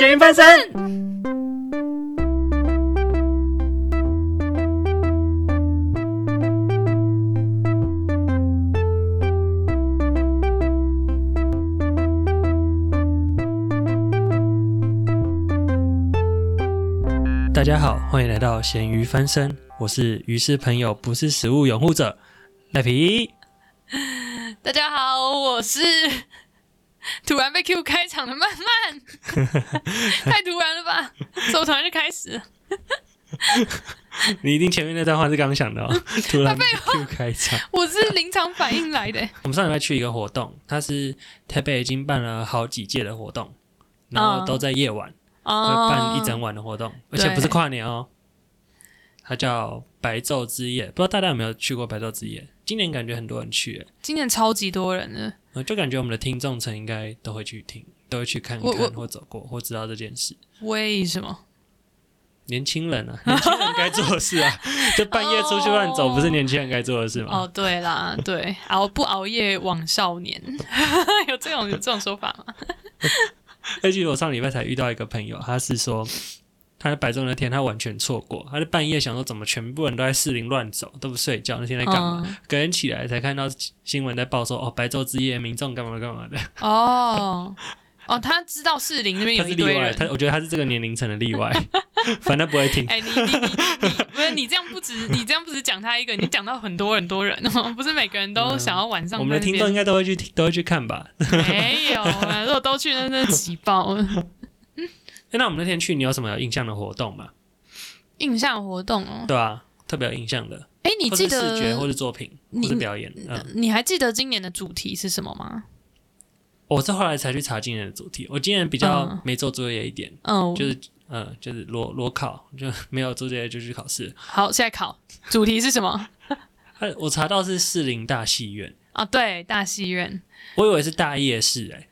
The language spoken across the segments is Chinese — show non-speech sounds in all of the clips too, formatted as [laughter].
咸鱼翻身。大家好，欢迎来到咸鱼翻身，我是鱼是朋友，不是食物拥护者赖皮。[laughs] 大家好，我是 [laughs] 突然被 Q 开场的慢慢，[laughs] 太突然了吧？怎么突然就开始？[laughs] 你一定前面那段话是刚想的哦，突然被 Q 开场。我是临场反应来的。我们上礼拜去一个活动，它是台北已经办了好几届的活动，然后都在夜晚，会办一整晚的活动，而且不是跨年哦。它叫白昼之夜，不知道大家有没有去过白昼之夜？今年感觉很多人去，诶今年超级多人的，呃就感觉我们的听众层应该都会去听，都会去看一看我或走过或知道这件事。为什么？年轻人啊，[laughs] 年轻人该做的事啊，[laughs] 就半夜出去乱走，哦不是年轻人该做的事吗？哦，对啦，对，熬不熬夜枉少年，[laughs] 有这种有这种说法吗？而且我上礼拜才遇到一个朋友，他是说他在白昼那天他完全错过，他在半夜想说怎么全部人都在士林乱走，都不睡觉，那天在干嘛？嗯隔天起来才看到新闻在报说哦白昼之夜民众干嘛干嘛的，哦哦，他知道士林那边他是例外，有一堆人他。我觉得他是这个年龄层的例外，[laughs] 反正不会听。哎、你你你你不是你这样不止 [laughs] 你这样不止讲他一个，你讲到很多很多人哦，不是每个人都想要晚上我们的听众应该都会去听，都会去看吧？没有啊，如果都去那那挤爆了。诶那我们那天去，你有什么有印象的活动吗？印象活动哦，对啊，特别有印象的，哎，你或记得视觉，或得是作品，你或是表演。嗯，你还记得今年的主题是什么吗？我是后来才去查今年的主题，我今年比较嗯没做作业一点。嗯，就是嗯，就是裸裸考，就没有做这些就去考试。好，现在考主题是什么？哎，[laughs] 我查到是士林大戏院，啊，对，大戏院。我以为是大夜市、哎，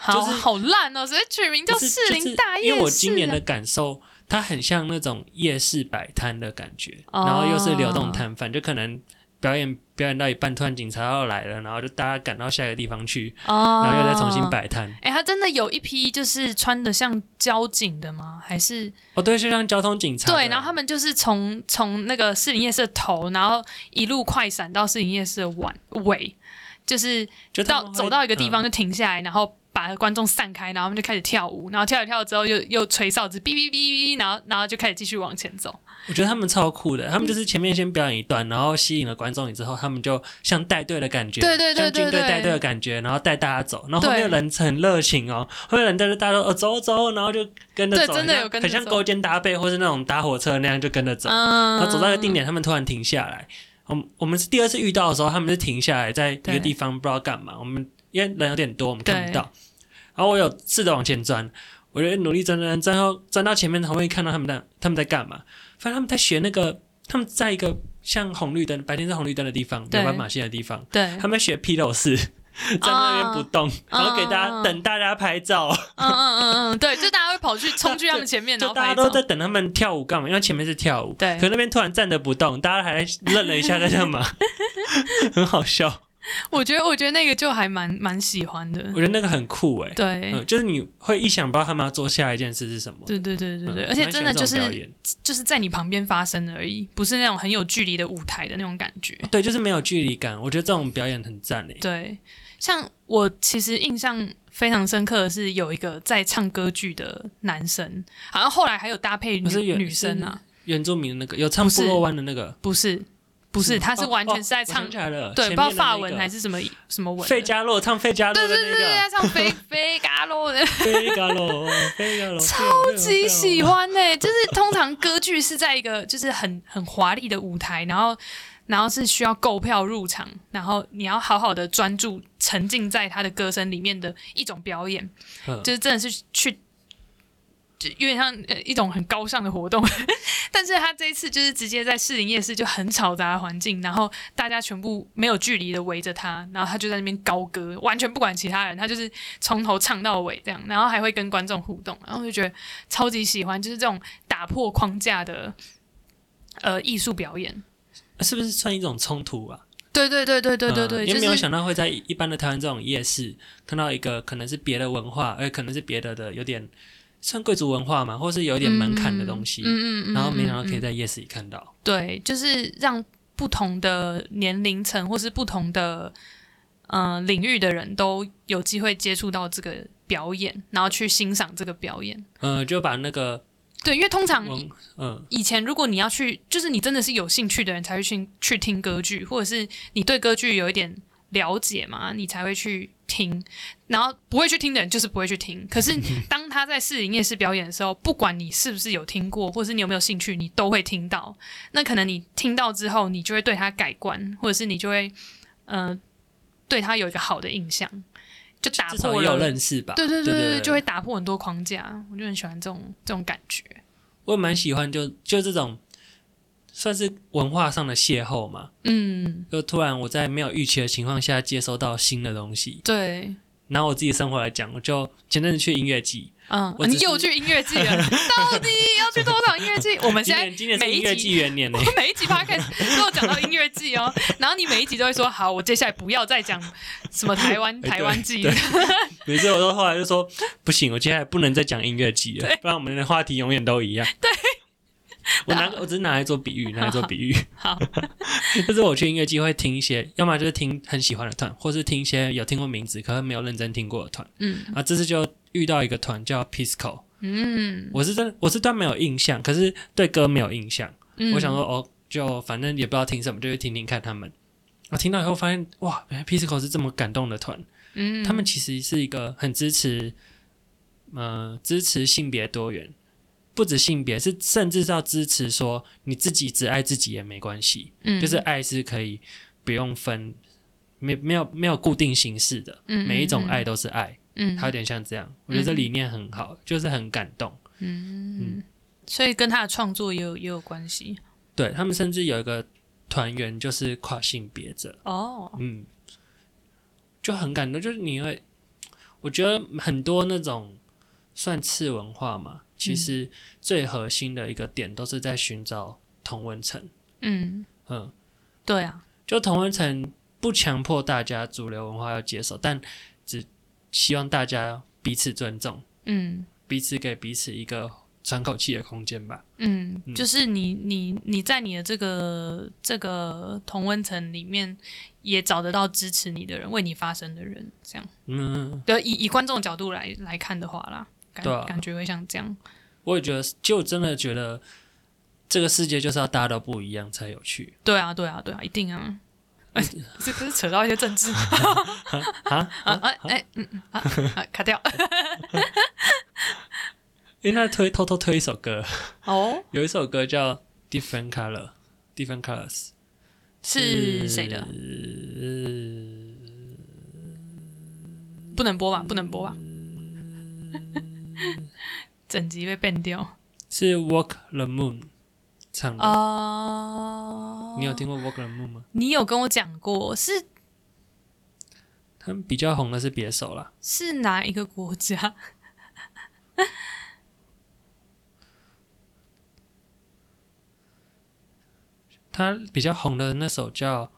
好就是好烂哦，谁取名叫士林大夜市、啊就是因为我今年的感受，它很像那种夜市摆摊的感觉，哦然后又是流动摊贩，就可能表演表演到一半，突然警察要来了，然后就大家赶到下一个地方去，哦，然后又再重新。摆摊。哎，他真的有一批就是穿的像交警的吗？还是哦，对，就像交通警察。对？然后他们就是从从那个士林夜市的头，然后一路快闪到士林夜市的晚尾，就是就到走到一个地嗯方就停下来，然后把观众散开，然后他们就开始跳舞，然后跳一跳之后又又吹哨子，哔哔哔哔，然后然后就开始继续往前走。我觉得他们超酷的，他们就是前面先表演一段，然后吸引了观众之后，他们就像带队的感觉，对对对像军对对。队带队的感觉，然后带大家走，然后后面的人很热情哦，后面的人带着大家都哦走走，然后就跟着走，对真的有跟着走很像勾肩搭背或是那种搭火车那样就跟着走，嗯，然后走到一个定点，他们突然停下来。我们我们是第二次遇到的时候，他们是停下来在一个地方不知道干嘛，我们因为人有点多，我们看不到。然后我有试着往前钻，我就努力钻钻钻，到钻到前面，好不容易看到他们在他们在干嘛？发现他们在学那个，他们在一个像红绿灯，白天是红绿灯的地方，对有斑马线的地方，对，他们在学披头士，[laughs] 在那边不动，然后给大家嗯等大家拍照，嗯嗯嗯嗯，对，就大家会跑去冲去他们前面，[laughs] 然就大家都在等他们跳舞干嘛？因为前面是跳舞，对可那边突然站着不动，大家还愣了一下在干嘛？[laughs] 很好笑，[laughs] 我觉得我觉得那个就还蛮蛮喜欢的我，觉得那个很酷哎、对。嗯，就是你会意想不到他们要做下一件事是什么。对对对对对，嗯而且真的就是演就是在你旁边发生而已，不是那种很有距离的舞台的那种感觉。对，就是没有距离感。我觉得这种表演很赞诶。对，像我其实印象非常深刻的是有一个在唱歌剧的男生，好像后来还有搭配女不是原女生啊，原住民的那个有唱部落湾的那个，不是不是，他是完全是在唱对，不知道法文还是什么什么文，费加洛唱费加洛的对对对对，唱费费加洛的。个费加洛，费加洛，超超级喜欢呢、就是通常歌剧是在一个就是很很华丽的舞台，然后然后是需要购票入场，然后你要好好的专注沉浸在他的歌声里面的一种表演，嗯就是真的是去。就有点像呃一种很高尚的活动，[laughs] 但是他这一次就是直接在士林夜市就很嘈杂的环境，然后大家全部没有距离的围着他，然后他就在那边高歌，完全不管其他人，他就是从头唱到尾这样，然后还会跟观众互动，然后就觉得超级喜欢，就是这种打破框架的呃艺术表演。是不是算一种冲突啊？对对对对对对对，嗯因为没有想到会在一般的台湾这种夜市看到一个可能是别的文化，而可能是别的的有点算贵族文化嘛，或是有一点门槛的东西，嗯嗯嗯，然后没想到嗯嗯可以在夜市里看到。对，就是让不同的年龄层或是不同的呃领域的人都有机会接触到这个表演，然后去欣赏这个表演。嗯，就把那个对，因为通常文，嗯以前如果你要去，就是你真的是有兴趣的人才会去去听歌剧，或者是你对歌剧有一点了解嘛，你才会去听。然后不会去听的人就是不会去听。可是 [laughs] 当他在士林夜市表演的时候，不管你是不是有听过，或是你有没有兴趣，你都会听到。那可能你听到之后，你就会对他改观，或者是你就会呃对他有一个好的印象，就打至少也有。认识吧。对对对对对，就会打破很多框架。我就很喜欢这种这种感觉。我也蛮喜欢就，就这种算是文化上的邂逅嘛。嗯，就突然我在没有预期的情况下接收到新的东西。对，拿我自己生活来讲，我就前阵子去音乐季，嗯，我又去音乐季了，[laughs] 到底要去多少音乐季？[laughs] 我们今现在年今年是每一音乐集季元年呢我。们 [laughs] 每一集 podcast 都有讲到音乐季哦，然后你每一集都会说好，我接下来不要再讲什么台湾台湾季对，每次我都后来就说不行，我接下来不能再讲音乐季了，不然我们的话题永远都一样。对，[laughs] 我拿我只是拿来做比喻，拿来做比喻。[laughs] 好，[laughs] 就是我去音乐季会听一些，要么就是听很喜欢的团，或是听一些有听过名字可是没有认真听过的团。嗯啊，这次就遇到一个团叫 Pisco，嗯我是真我是对没有印象，可是对歌没有印象。嗯，我想说哦，就反正也不知道听什么，就去听听看他们。我听到以后发现，哇，原来 Pisco 是这么感动的团。嗯，他们其实是一个很支持，呃，支持性别多元，不止性别，是甚至是要支持说你自己只爱自己也没关系，嗯。就是爱是可以不用分，没没有没有固定形式的，嗯每一种爱，都是爱，嗯，它有点像这样。我觉得这理念很好，就是很感动。嗯，所以跟他的创作也有也有关系。对他们甚至有一个团员就是跨性别者，哦，嗯，就很感动。就是你会，我觉得很多那种算次文化嘛，其实最核心的一个点都是在寻找同温层。嗯，嗯，对啊，就同温层不强迫大家主流文化要接受，但只希望大家彼此尊重，嗯彼此给彼此一个喘口气的空间吧。嗯，嗯就是你你你在你的这个这个同温层里面，也找得到支持你的人，为你发声的人，这样。嗯，对，以以观众的角度来来看的话啦，感、感觉会像这样。我也觉得，就真的觉得这个世界就是要大家都不一样才有趣。对啊，对啊，对啊，一定啊。[laughs] 哎，这不是扯到一些政治 [laughs] 啊啊啊哎嗯嗯啊啊卡掉因为他推偷偷推一首歌，哦，[laughs] 有一首歌叫《Different Color》，Different Colors 是谁的？不能播吧？不能播吧？[laughs] 整集被 ban 掉是 Walk the Moon 唱的。哦。你有听过 Walk the Moon 吗？你有跟我讲过，是他们比较红的是别手啦，是哪一个国家？[laughs] 他比较红的那首叫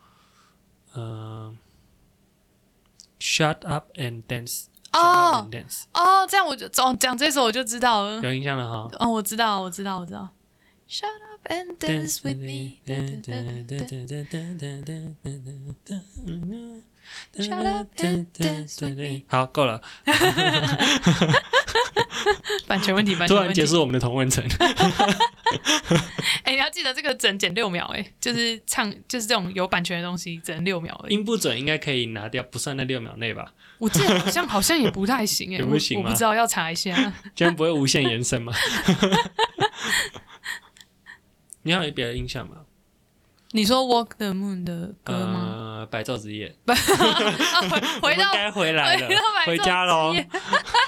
呃 Shut Up and Dance。哦哦，这样我就讲讲这首我就知道了。有印象了哈。哦，我知道，我知道，我知道。Shut up and dance with me. Shut up and dance with me. 好，够了。[laughs] 版权问题，版突。然结束我们的同文层。[laughs] 哎、你要记得这个只能剪六秒、哎，就是唱，就是这种有版权的东西整六秒而已。音不准应该可以拿掉，不算在六秒内吧？我记得好像好像也不太行、哎，也不行我我不知道，要查一下。这样不会无限延伸吗？[laughs] 你还有别的印象吗？你说《Walk the Moon》的歌吗？呃，白昼之夜，回我们到该回来了回家喽！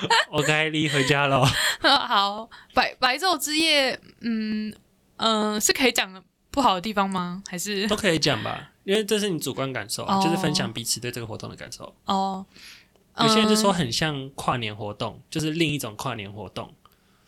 [laughs] 我该离回家了。[laughs] 好，白白昼之夜，嗯嗯、呃是可以讲的不好的地方吗？还是都可以讲吧，因为这是你主观感受啊，哦就是分享彼此对这个活动的感受。哦？有些人就说嗯很像跨年活动，就是另一种跨年活动，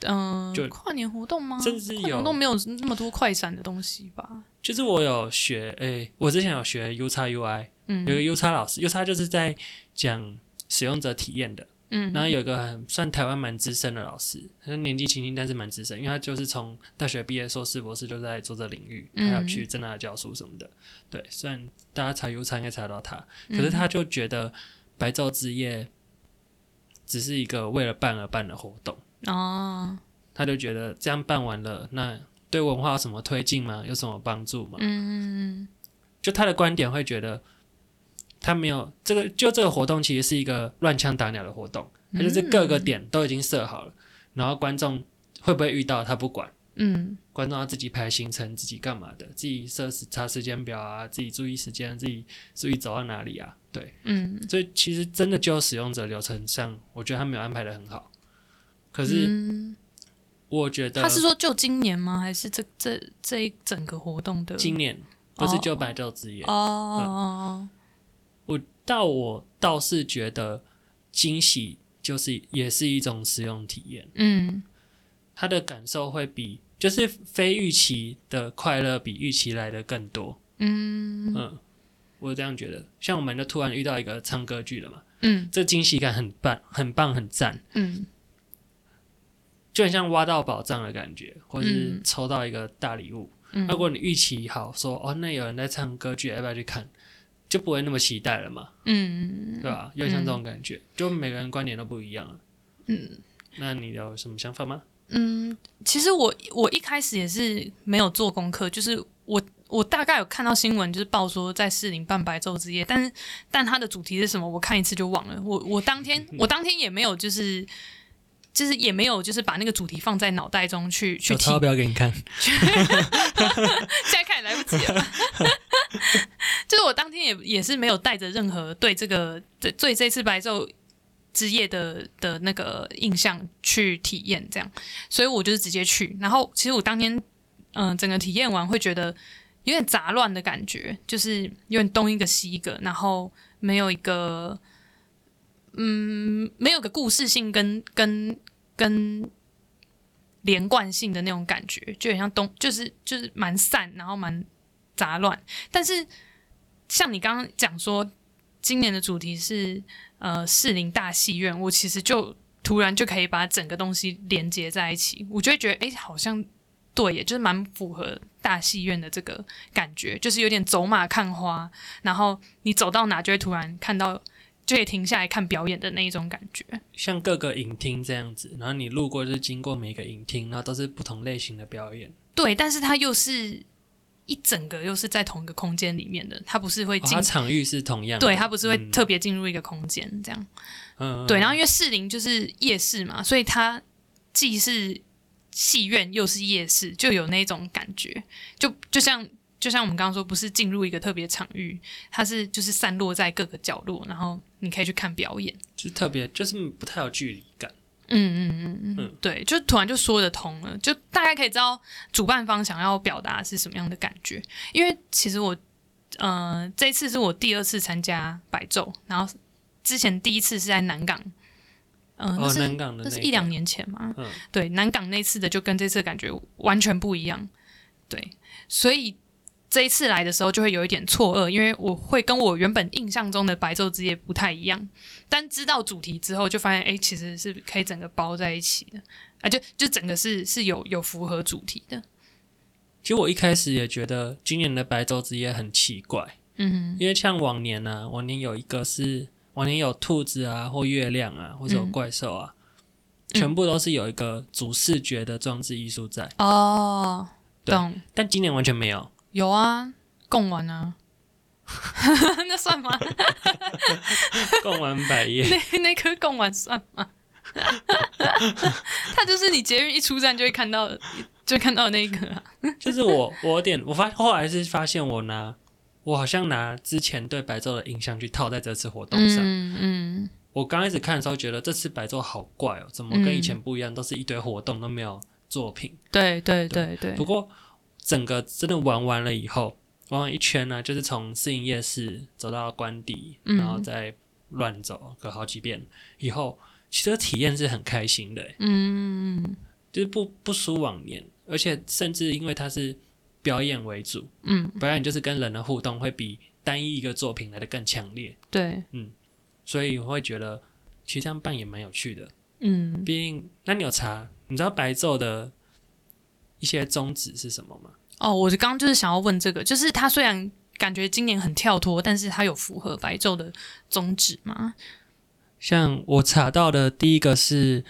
嗯、就跨年活动吗？甚至活动没有那么多快闪的东西吧？就是我有学，诶、我之前有学 U 叉 UI，嗯有个 U 叉老师，U 叉就是在讲使用者体验的，嗯，然后有一个很算台湾蛮资深的老师，他年纪轻轻，但是蛮资深，因为他就是从大学毕业、硕士、博士就在做这领域，嗯还要去正大教书什么的。对，虽然大家查 U 查应该查得到他，嗯可是他就觉得白昼之夜只是一个为了办而办的活动，哦，他就觉得这样办完了，那对文化有什么推进吗？有什么帮助吗？嗯就他的观点会觉得，他没有这个，就这个活动其实是一个乱枪打鸟的活动，他就是各个点都已经设好了，然后观众会不会遇到他不管，嗯。观众要自己排行程，自己干嘛的，自己设时查时间表啊，自己注意时间，自己注意走到哪里啊，对，嗯，所以其实真的就使用者流程上，我觉得他没有安排的很好，可是嗯。我觉得他是说就今年吗？还是这这这一整个活动的？今年不是就白昼之夜，哦，我倒我倒是觉得惊喜就是也是一种使用体验，嗯他的感受会比就是非预期的快乐比预期来的更多。嗯嗯，我这样觉得。像我们就突然遇到一个唱歌剧了嘛，嗯这惊喜感很棒，很棒，很赞，嗯就很像挖到宝藏的感觉，或是嗯抽到一个大礼物。嗯，如果你预期好说哦，那有人在唱歌剧，要不要去看？就不会那么期待了嘛，嗯对吧？有点像这种感觉，就每个人观点都不一样啊。嗯那你有什么想法吗？嗯，其实我我一开始也是没有做功课，就是我我大概有看到新闻，就是报说在士林办白昼之夜，但是但它的主题是什么，我看一次就忘了。我我当天 [laughs] 我当天也没有就是。就是也没有，就是把那个主题放在脑袋中去去听。要不要给你看。[laughs] [laughs] 现在看也来不及了。[laughs] 就是我当天也也是没有带着任何对这个对对这次白昼之夜的的那个印象去体验，这样，所以我就是直接去。然后其实我当天嗯、整个体验完会觉得有点杂乱的感觉，就是有点东一个西一个，然后没有一个嗯没有个故事性跟跟跟连贯性的那种感觉，就很像东，就是就是蛮散，然后蛮杂乱。但是像你刚刚讲说，今年的主题是呃士林大戏院，我其实就突然就可以把整个东西连接在一起，我就会觉得哎，诶好像对耶，就是蛮符合大戏院的这个感觉，就是有点走马看花，然后你走到哪就会突然看到。就可以停下来看表演的那一种感觉，像各个影厅这样子，然后你路过就是经过每个影厅，然后都是不同类型的表演。对，但是它又是一整个又是在同一个空间里面的，它不是会哦，进，它场域是同样的，对，它不是会嗯特别进入一个空间这样。嗯，对，然后因为士林就是夜市嘛，所以它既是戏院又是夜市，就有那种感觉，就就像就像我们刚刚说，不是进入一个特别场域，它是就是散落在各个角落，然后你可以去看表演。就特别就是不太有距离感。嗯嗯嗯嗯。嗯，对，就突然就说得通了，就大概可以知道主办方想要表达是什么样的感觉。因为其实我，呃，这次是我第二次参加白昼，然后之前第一次是在南港，嗯、那哦，是、南港的那那是一两年前嘛，嗯。对，南港那次的就跟这次的感觉完全不一样，对，所以这一次来的时候就会有一点错愕，因为我会跟我原本印象中的白昼之夜不太一样，但知道主题之后就发现，哎，其实是可以整个包在一起的，啊，就就整个是是有有符合主题的，其实我一开始也觉得今年的白昼之夜很奇怪，嗯因为像往年呢、往年有一个是往年有兔子啊，或月亮啊，或者有嗯怪兽啊，嗯。全部都是有一个主视觉的装置艺术在，哦，懂，但今年完全没有。有啊，贡丸啊，[laughs] 那算吗？[laughs] 贡丸百叶，[laughs] 那那颗贡丸算吗？它就是你捷运一出站就会看到，就看到那个、啊。就是我我有点我发后来是发现我拿我好像拿之前对白昼的印象去套在这次活动上。嗯嗯我刚开始看的时候觉得这次白昼好怪哦，怎么跟以前不一样？都是一堆活动都没有作品。对对对对不，过整个真的玩完了以后，玩完一圈呢、就是从市营夜市走到官邸，嗯。然后再乱走个好几遍以后，其实体验是很开心的，嗯。就是不不输往年，而且甚至因为它是表演为主，嗯，表演就是跟人的互动会比单一一个作品来的更强烈，对，嗯所以我会觉得其实这样办也蛮有趣的。嗯，毕竟，那你有查？你知道白昼的一些宗旨是什么吗？哦，我刚刚就是想要问这个，就是他虽然感觉今年很跳脱，但是他有符合白昼的宗旨吗？像我查到的第一个是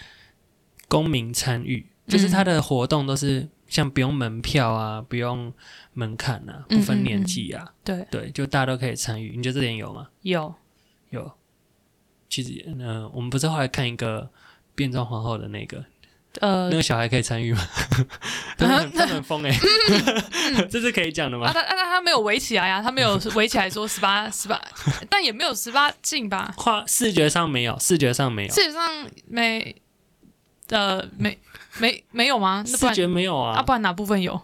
公民参与，就是他的活动都是像不用门票啊，不用门槛啊，不分年纪啊，对对，就大家都可以参与。你觉得这点有吗？有，有。其实，呃，我们不是后来看一个变装皇后的那个，呃那，个小孩可以参与吗？他 [laughs] 他们很疯哎、[laughs] 这是可以讲的啊，吗？他啊他他没有围起来啊，他没有 [laughs] 围起来说十八十八，但也没有十八禁吧？画视觉上没有，视觉上没有，视觉上没，呃，没没没有吗？那不然视觉没有啊，啊，不然哪部分有？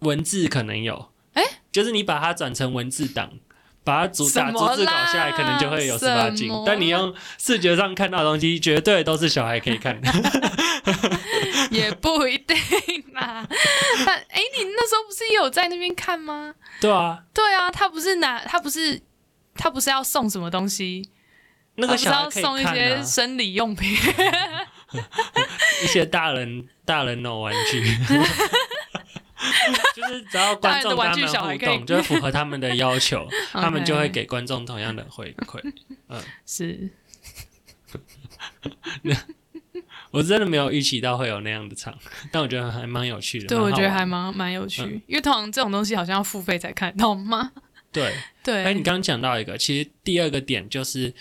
文字可能有，诶就是你把它转成文字档，把它逐打逐字稿下来，可能就会有十八禁。但你用视觉上看到的东西，绝对都是小孩可以看的。[laughs] 也不一定啦。但哎、你那时候不是也有在那边看吗？对啊，对啊，他不是拿他不是他不是要送什么东西，那个他不是要小孩送一些生理用品。[laughs] 一些大人大人那种玩具。[laughs] [laughs] 就是只要观众跟他们互动，就是符合他们的要求，[laughs] 他们就会给观众同样的回馈。嗯。是。[laughs] 我真的没有预期到会有那样的场，但我觉得还蛮有趣的。对，我觉得还蛮蛮有趣，嗯。因为通常这种东西好像要付费才看得到吗？对。对，哎，你刚刚讲到一个，其实第二个点就是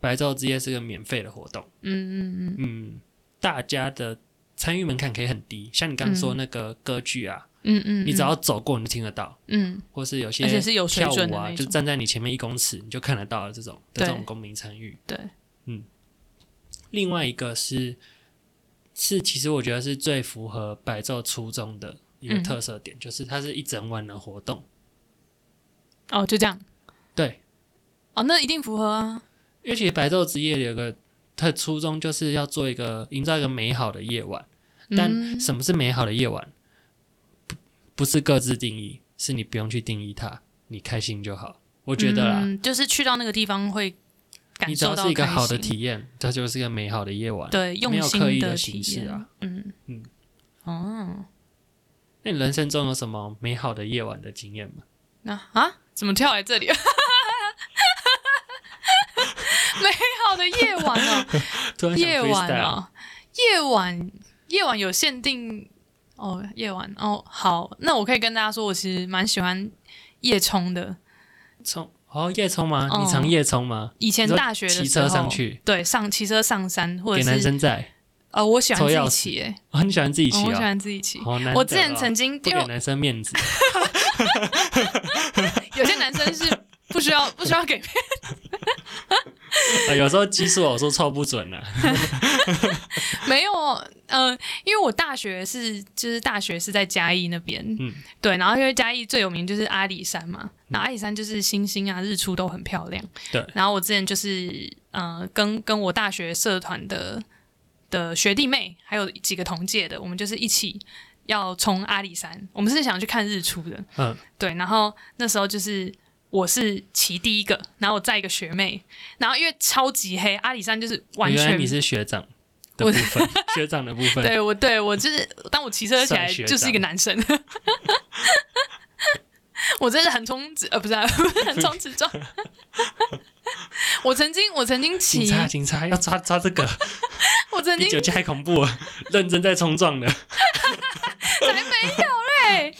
白昼之夜是个免费的活动，嗯嗯嗯，嗯，大家的参与门槛可以很低，像你刚刚说那个歌剧啊，嗯嗯，你只要走过你就听得到，嗯。或是有些而且是有水跳舞啊，就站在你前面一公尺你就看得到的这种的这种公民参与。对，嗯。另外一个是是其实我觉得是最符合白昼初衷的一个嗯特色点，就是它是一整晚的活动，哦，就这样，对，哦，那一定符合啊，因为其实白昼之夜有个它的初衷就是要做一个营造一个美好的夜晚。但嗯。什么是美好的夜晚？不不是各自定义，是你不用去定义它，你开心就好。我觉得啦，嗯，就是去到那个地方会你感只要受到是一个好的体验，这就是一个美好的夜晚。对，没用心有刻意的体验形式啊。嗯嗯哦，那你人生中有什么美好的夜晚的经验吗？那啊，怎么跳来这里？[laughs] 美好的夜晚哦，[laughs] 夜晚哦，夜晚夜晚有限定哦，夜晚哦，好，那我可以跟大家说，我其实蛮喜欢夜冲的。冲哦，夜冲吗？哦你常夜冲吗？以前大学的时候，骑车上去，对，上骑车上山，或者给男是生在。呃，我喜欢自己骑，哎、哦，你喜欢自己骑哦我喜哦？欢自己骑。好难得哦。我之前曾经，因为不给男生面子，[laughs] 有些男生是不需要不需要给呃有时候基数我说凑不准啊。[laughs] 没有，呃，因为我大学是就是大学是在嘉义那边，嗯对，然后因为嘉义最有名就是阿里山嘛，那阿里山就是星星啊、日出都很漂亮，对然后我之前就是呃跟跟我大学社团的的学弟妹，还有几个同届的，我们就是一起要冲阿里山，我们是想去看日出的，嗯，对，然后那时候就是我是骑第一个，然后我载一个学妹，然后因为超级黑，阿里山就是完全原来你是学长的部分，[laughs] 学长的部分。对我对我就是当我骑车起来就是一个男生，我真是横冲直呃不是、啊、横冲直撞。我曾经我曾经骑，警察，警察要抓抓这个，我曾经比酒驾还恐怖啊！认真在冲撞的，[laughs] 才没有嘞。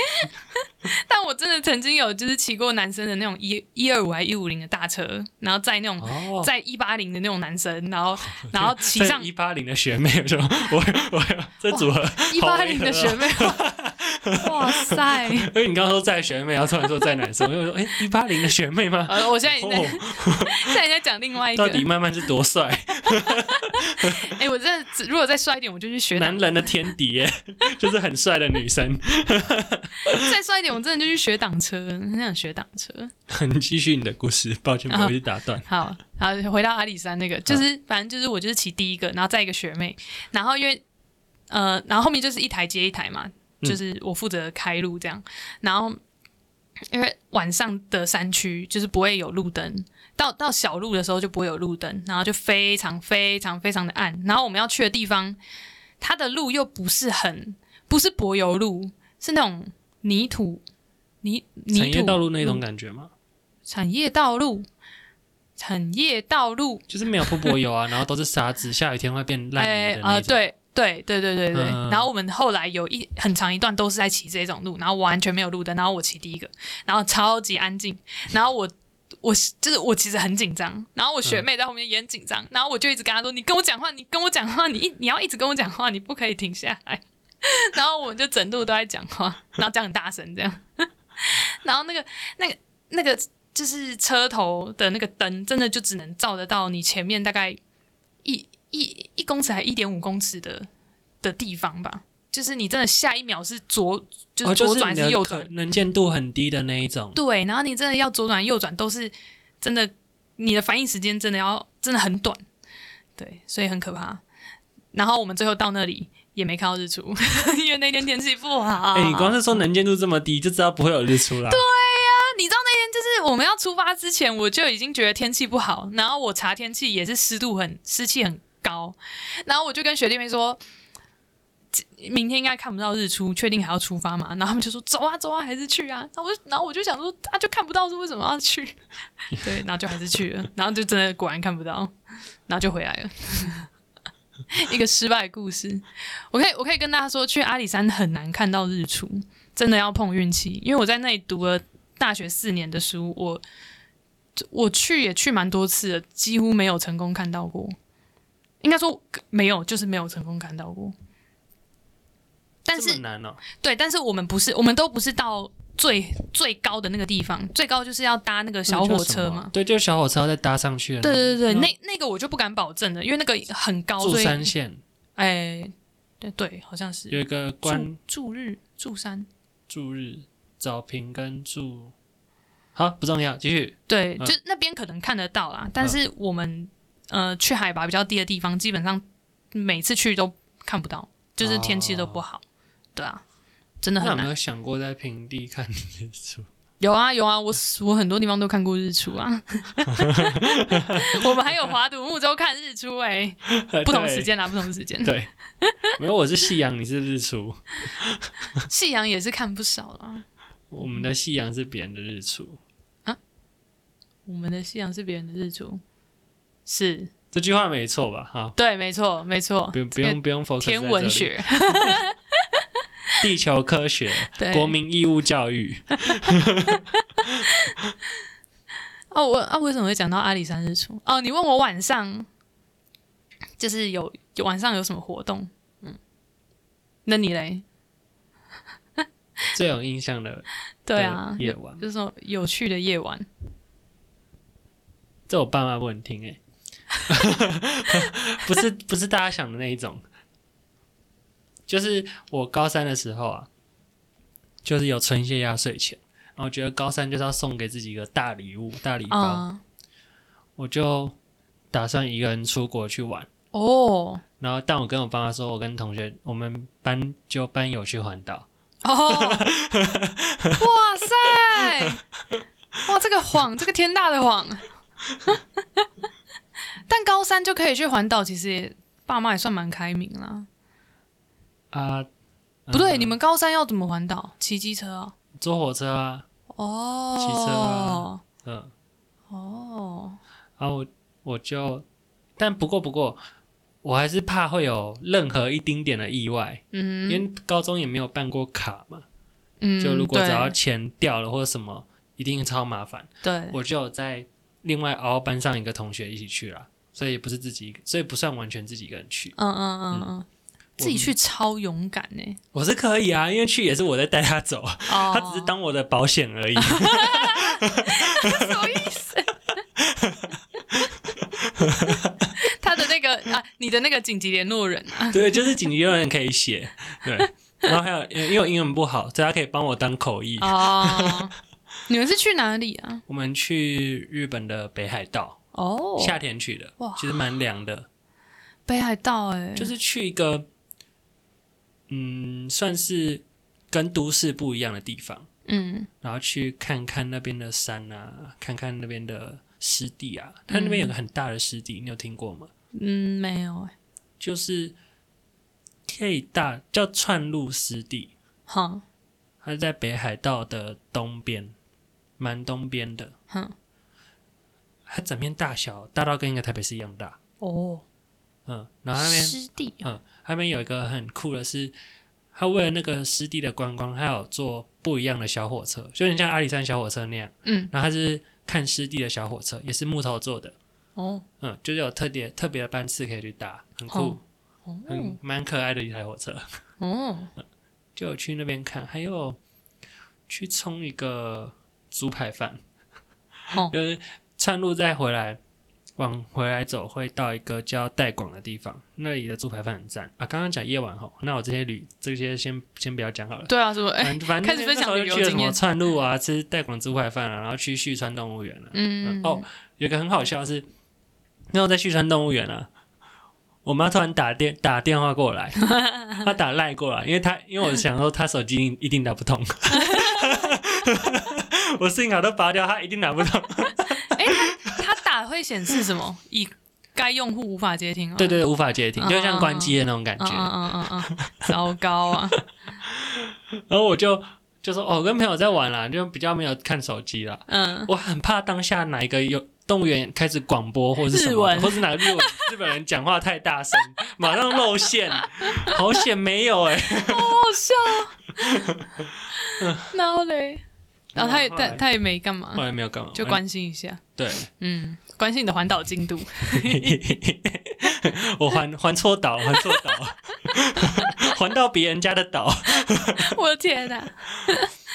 [laughs] 但我真的曾经有就是骑过男生的那种一一二五还一五零的大车，然后载那种哦，载一八零的那种男生，然后 [laughs] 然后骑上 [laughs] 一八零的学妹，我说我我这组合一八零的学妹。妹，哇塞！因为你刚刚说在学妹，然后突然说在男生，我就说哎，一八零的学妹吗？呃，我现在已经在、哦，现在在讲另外一个到，底慢慢是多帅？[laughs] 哎、我真的如果再帅一点，我就去学男人的天敌耶，就是很帅的女生。[laughs] 再帅一点，我真的就去学挡车，很想学挡车。[laughs] 你继续你的故事，抱歉，不好意思打断。好，好，回到阿里山那个，就是、反正就是我就是骑第一个，然后再一个学妹，然后因为呃，然后后面就是一台接一台嘛，嗯就是我负责开路这样，然后因为晚上的山区就是不会有路灯，到到小路的时候就不会有路灯，然后就非常非常非常的暗。然后我们要去的地方，它的路又不是很不是柏油路，是那种泥土泥泥产业土道路那种感觉吗？产业道路，产业道路，就是没有铺柏油啊，然后都是沙子，下雨天会变烂泥的那啊、种。对对对对对对。嗯然后我们后来有一很长一段都是在骑这种路，然后完全没有路灯，然后我骑第一个，然后超级安静，然后我。我就是我，其实很紧张，然后我学妹在后面也很紧张，然后我就一直跟她说：“你跟我讲话，你跟我讲话，你一你要一直跟我讲话，你不可以停下来。”然后我们就整路都在讲话，然后讲很大声这样，[laughs] 然后那个那个那个就是车头的那个灯，真的就只能照得到你前面大概一一一公尺还一点五公尺的的地方吧。就是你真的下一秒是左，就哦，是左转还是右转，可能见度很低的那一种。对，然后你真的要左转右转都是真的，你的反应时间真的要真的很短，对，所以很可怕。然后我们最后到那里也没看到日出，[laughs] 因为那天天气不好。哎、你光是说能见度这么低，就知道不会有日出啦。你知道那天就是我们要出发之前，我就已经觉得天气不好，然后我查天气也是湿度很湿气很高，然后我就跟学弟妹说。明天应该看不到日出，确定还要出发嘛？然后他们就说走啊走啊，还是去啊。然后我就然后我就想说，啊就看不到是为什么要去？[laughs] 对，然后就还是去了，然后就真的果然看不到，然后就回来了。一个失败故事，我可以我可以跟大家说，去阿里山很难看到日出，真的要碰运气。因为我在那里读了大学四年的书，我我去也去蛮多次了，几乎没有成功看到过。应该说没有，就是没有成功看到过。但是难哦。对，但是我们不是，我们都不是到最最高的那个地方，最高就是要搭那个小火车嘛。对，就是小火车再搭上去的。对对对对，嗯那那个我就不敢保证了，因为那个很高，柱所以山线哎，对对，好像是有一个关驻日驻山，驻日早平跟驻，好不重要，继续。对，嗯就那边可能看得到啦，但是我们呃去海拔比较低的地方，基本上每次去都看不到，就是天气都不好，对啊，真的很难。那有没有想过在平地看日出？有啊有啊，我我很多地方都看过日出啊，[laughs] 我们还有划独木舟看日出哎、[laughs] 不同时间啊，不同时间，对。对，没有，我是夕阳，你是日出。[laughs] 夕阳也是看不少了。我们的夕阳是别人的日出啊，我们的夕阳是别人的日出，是这句话没错吧？哈，对，没错没错不，用不用不用 focus 天，文学，地球科学，[laughs] 对，国民义务教育。[laughs] 哦，我啊，为什么会讲到阿里山日出？哦，你问我晚上就是有有晚上有什么活动？嗯，那你嘞？[laughs] 最有印象的对啊，夜晚，就是说有趣的夜晚。这我爸妈不能听哎、不是不是大家想的那一种，就是我高三的时候啊，就是有存一些压岁钱，然后我觉得高三就是要送给自己一个大礼物、大礼包，嗯，我就打算一个人出国去玩。哦然后，但我跟我爸妈说，我跟同学，我们班就班友去环岛，哦，哇塞，哇，这个谎，这个天大的谎。[laughs] 但高三就可以去环岛，其实也爸妈也算蛮开明啦。啊，不对，嗯你们高三要怎么环岛？骑机车啊？坐火车啊，哦，骑车啊。嗯，哦，然后我我就，但不过不过，我还是怕会有任何一丁点的意外，嗯。因为高中也没有办过卡嘛，嗯，就如果只要对钱掉了或者什么，一定超麻烦。对，我就有在另外熬班上一个同学一起去了，所以也不是自己一个，所以不算完全自己一个人去。嗯嗯嗯。嗯，自己去超勇敢呢。我是可以啊，因为去也是我在带他走，哦，他只是当我的保险而已。[laughs] 什么意思？他的那个啊，你的那个紧急联络人啊，对，就是紧急联络人可以写，对。然后还有，因为我英文不好，所以他可以帮我当口译。哦，你们是去哪里啊？我们去日本的北海道，哦，夏天去的哇，其实蛮凉的，北海道哎，就是去一个，嗯，算是跟都市不一样的地方。嗯然后去看看那边的山啊，看看那边的湿地啊。它那边有个很大的湿地，你有听过吗？嗯，没有哎，就是可以大叫串路湿地，好，它是在北海道的东边，蛮东边的。哼，它整片大小大到跟一个台北市一样大。哦，嗯，然后那边湿地哦，嗯，那边有一个很酷的是，他为了那个湿地的观光，他有做不一样的小火车，就有点像阿里山小火车那样。嗯，然后他是看湿地的小火车，也是木头做的。哦，嗯，就是有特别特别的班次可以去搭，很酷，哦。很哦，蛮可爱的一台火车。哦，[laughs] 就有去那边看，还有去冲一个猪排饭，哦。[laughs] 就是串路再回来，往回来走会到一个叫代广的地方，那里的猪排饭很赞啊。刚刚讲夜晚吼，那我这些旅这些先先不要讲好了。对啊，是不是？哎，反正开始分享那时候就去了什么旅游经验串路啊，吃代广猪排饭啊，然后去旭川动物园了、嗯，哦，有个很好笑的是，那时候在旭川动物园啊，我妈突然打电打电话过来，[laughs] 她打赖过来，因为她因为我想说她手机一定一定打不通，[laughs] [laughs] 我信卡都拔掉，她一定打不通。会显示什么？以该用户无法接听啊。对对对，无法接听，就像关机的那种感嗯觉。嗯嗯嗯嗯，糟糕啊！然后我就就说哦，跟朋友在玩啦，就比较没有看手机啦。嗯，我很怕当下哪一个有动物园开始广播或是什么，日文或是哪个日文日本人讲话太大声，马上露馅，好险没有哎、[laughs] 好好笑啊。[laughs] 然后嘞，然后他也他他也没干嘛后，来没有干嘛，就关心一下，对，嗯，关心你的环岛进度。[laughs] 我环环错岛，环错岛，[laughs] 还到别人家的岛。[laughs] 我的天哪！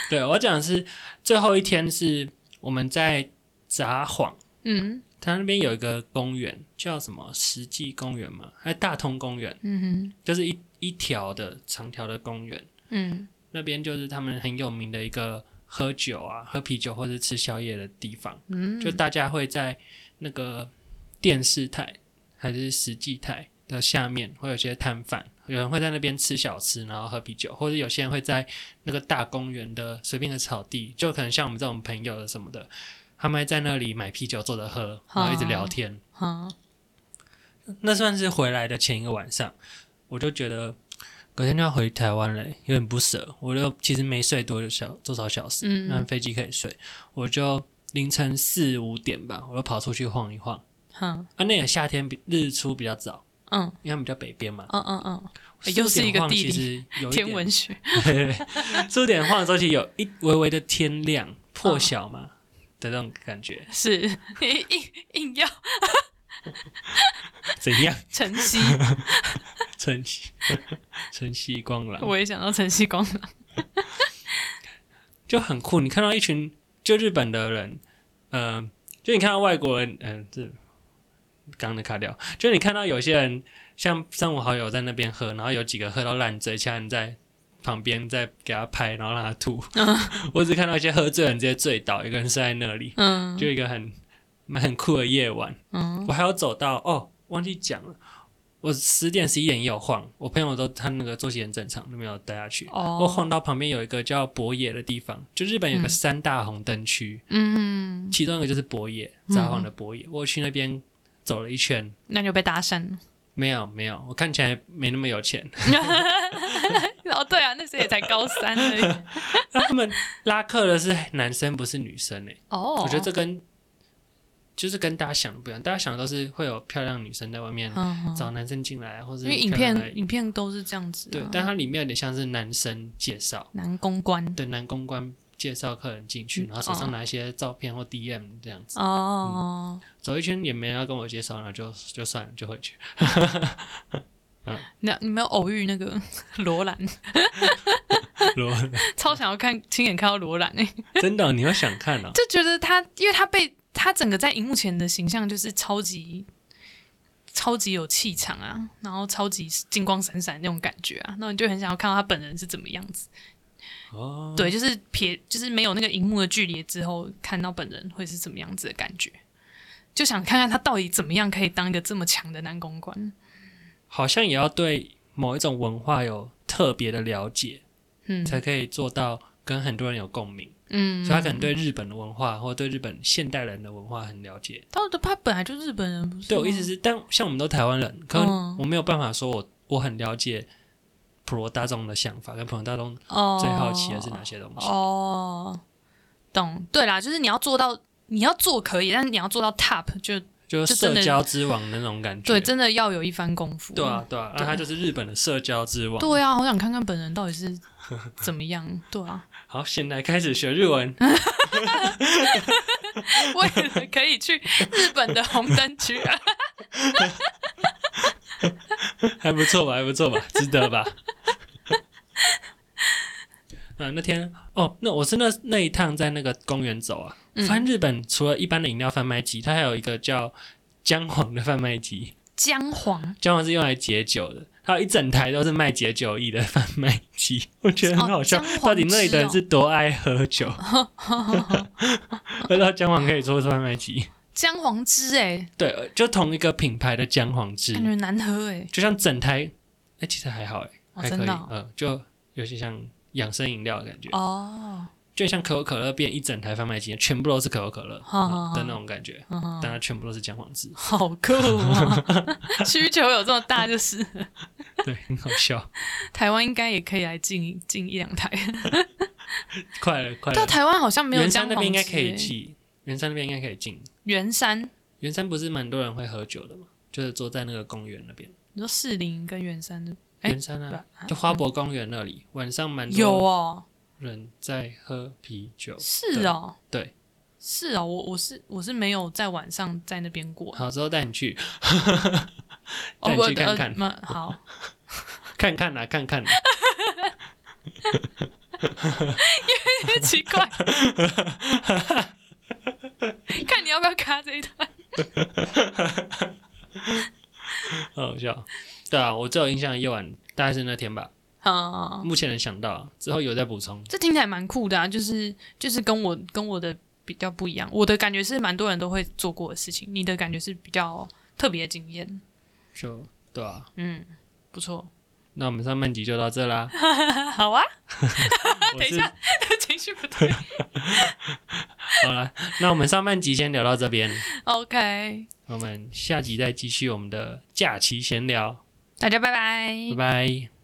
对我讲的是最后一天是我们在札幌，嗯。他那边有一个公园叫什么石纪公园嘛，还是大通公园，嗯哼。就是一一条的长条的公园。哼嗯。那边就是他们很有名的一个喝酒啊、喝啤酒或者吃宵夜的地方，嗯，就大家会在那个电视台还是实际台的下面会有一些摊贩，有人会在那边吃小吃，然后喝啤酒，或者有些人会在那个大公园的随便的草地，就可能像我们这种朋友的什么的，他们会在那里买啤酒坐着喝，然后一直聊天。好，那算是回来的前一个晚上，我就觉得隔天就要回台湾了，有点不舍。我就其实没睡多小多少小时，嗯那飞机可以睡，我就凌晨四五点吧，我就跑出去晃一晃。嗯，啊，那个夏天比日出比较早，嗯因为比较北边嘛。嗯嗯嗯，又是一个地理其实有天文学，[laughs] 四五点晃的时候，其实有一微微的天亮破晓嘛、的那种感觉。是 [laughs] 硬硬要 [laughs] 怎样？晨曦，晨曦，晨曦光朗。我也想到晨曦光廊，就很酷。你看到一群就日本的人，呃，就你看到外国人，嗯、这刚刚的卡掉，就你看到有些人像三五好友在那边喝，然后有几个喝到烂醉，其他人在旁边在给他拍，然后让他吐。我只看到一些喝醉的人直接醉倒，一个人睡在那里，嗯就一个很蛮很酷的夜晚。嗯我还要走到哦，忘记讲了。我十点十一点也有晃，我朋友都他那个作息很正常，都没有带他去。我哦，晃到旁边有一个叫博野的地方，就日本有个嗯三大红灯区，嗯，其中一个就是博野，嗯札幌的博野。我去那边走了一圈，那就被搭讪了。没有没有，我看起来没那么有钱。[laughs] 哦，对啊，那时候也才高三而已。[laughs] 他们拉客的是男生，不是女生诶、哦，我觉得这跟就是跟大家想的不一样，大家想的都是会有漂亮女生在外面嗯，找男生进来，或者因为影片影片都是这样子啊，对，但它里面有点像是男生介绍，男公关。对男公关介绍客人进去，嗯然后手哦。上拿一些照片或 DM 这样子。哦，走一圈也没人要跟我介绍，然后就就算了，就回去。[laughs] 那你没有偶遇那个 [laughs] 罗兰？[laughs] 罗超想要看，亲眼看到罗兰哎、真的，你要想看哦？就觉得他，因为他被他整个在荧幕前的形象就是超级超级有气场啊，然后超级金光闪闪那种感觉啊，那你就很想要看到他本人是怎么样子。哦，对，就是撇，就是没有那个荧幕的距离之后，看到本人会是怎么样子的感觉，就想看看他到底怎么样可以当一个这么强的男公关。好像也要对某一种文化有特别的了解，嗯，才可以做到跟很多人有共鸣，嗯，所以他可能对日本的文化或对日本现代人的文化很了解。他他本来就日本人，不是？对我意思是，但像我们都台湾人，可嗯能我没有办法说我我很了解普罗大众的想法，跟普罗大众哦，最好奇的是哪些东西。哦，懂，对啦，就是你要做到，你要做可以，但是你要做到 top，就就社交之王的那种感觉。对，真的要有一番功夫。对啊，对啊，那对他就是日本的社交之王。对啊，好想看看本人到底是 [laughs] 怎么样。对啊，好，现在开始学日文。[laughs] 为了可以去日本的红灯区，[laughs] 还不错吧，还不错吧，值得吧？啊，那天哦，那我是那那一趟在那个公园走啊，嗯发现日本除了一般的饮料贩卖机，它还有一个叫姜黄的贩卖机。姜黄姜黄是用来解酒的，它有一整台都是卖解酒意的 [laughs] 贩卖机，我觉得很好笑。到底那里的人是多爱喝酒？[laughs] [laughs] 喝到姜黄可以做贩卖机？姜黄汁，哎，对，就同一个品牌的姜黄汁感，觉难喝，哎，就像整台，哎、其实还好，哎、哦还可以，嗯，就有些像养生饮料的感觉，哦，就像可口可乐变一整台贩卖机，全部都是可口可乐、的那种感觉，嗯但它全部都是姜黄汁，[laughs] 好酷啊！[laughs] 需求有这么大，就是对，很好笑，台湾应该也可以来进进一两台。[laughs] 快了，快了到。台湾好像没有圆姜黄山那边应该可以进，圆山那边应该可以进。圆山，圆山不是蛮多人会喝酒的嘛？就是坐在那个公园那边，你说士林跟圆山的哎圆山啊，对就花博公园那里，晚上蛮有多哦，人在喝啤酒。是哦，对，是哦，我我是我是没有在晚上在那边过。好，之后带你去，[laughs] 哦，带你去看看呃好，看看啦，[laughs] 看看啦。[laughs] 奇怪，看你要不要卡这一段。很好笑。对啊，我最有印象的夜晚大概是那天吧，啊，目前能想到，之后有再补充。这听起来蛮酷的啊，就是就是跟我跟我的比较不一样。我的感觉是蛮多人都会做过的事情，你的感觉是比较特别的经验。就对啊，嗯，不错。那我们上半集就到这啦。[laughs] 好啊，[laughs] [laughs] 等一下情绪不对。好了，那我们上半集先聊到这边，OK，我们下集再继续我们的假期闲聊，大家拜拜拜拜。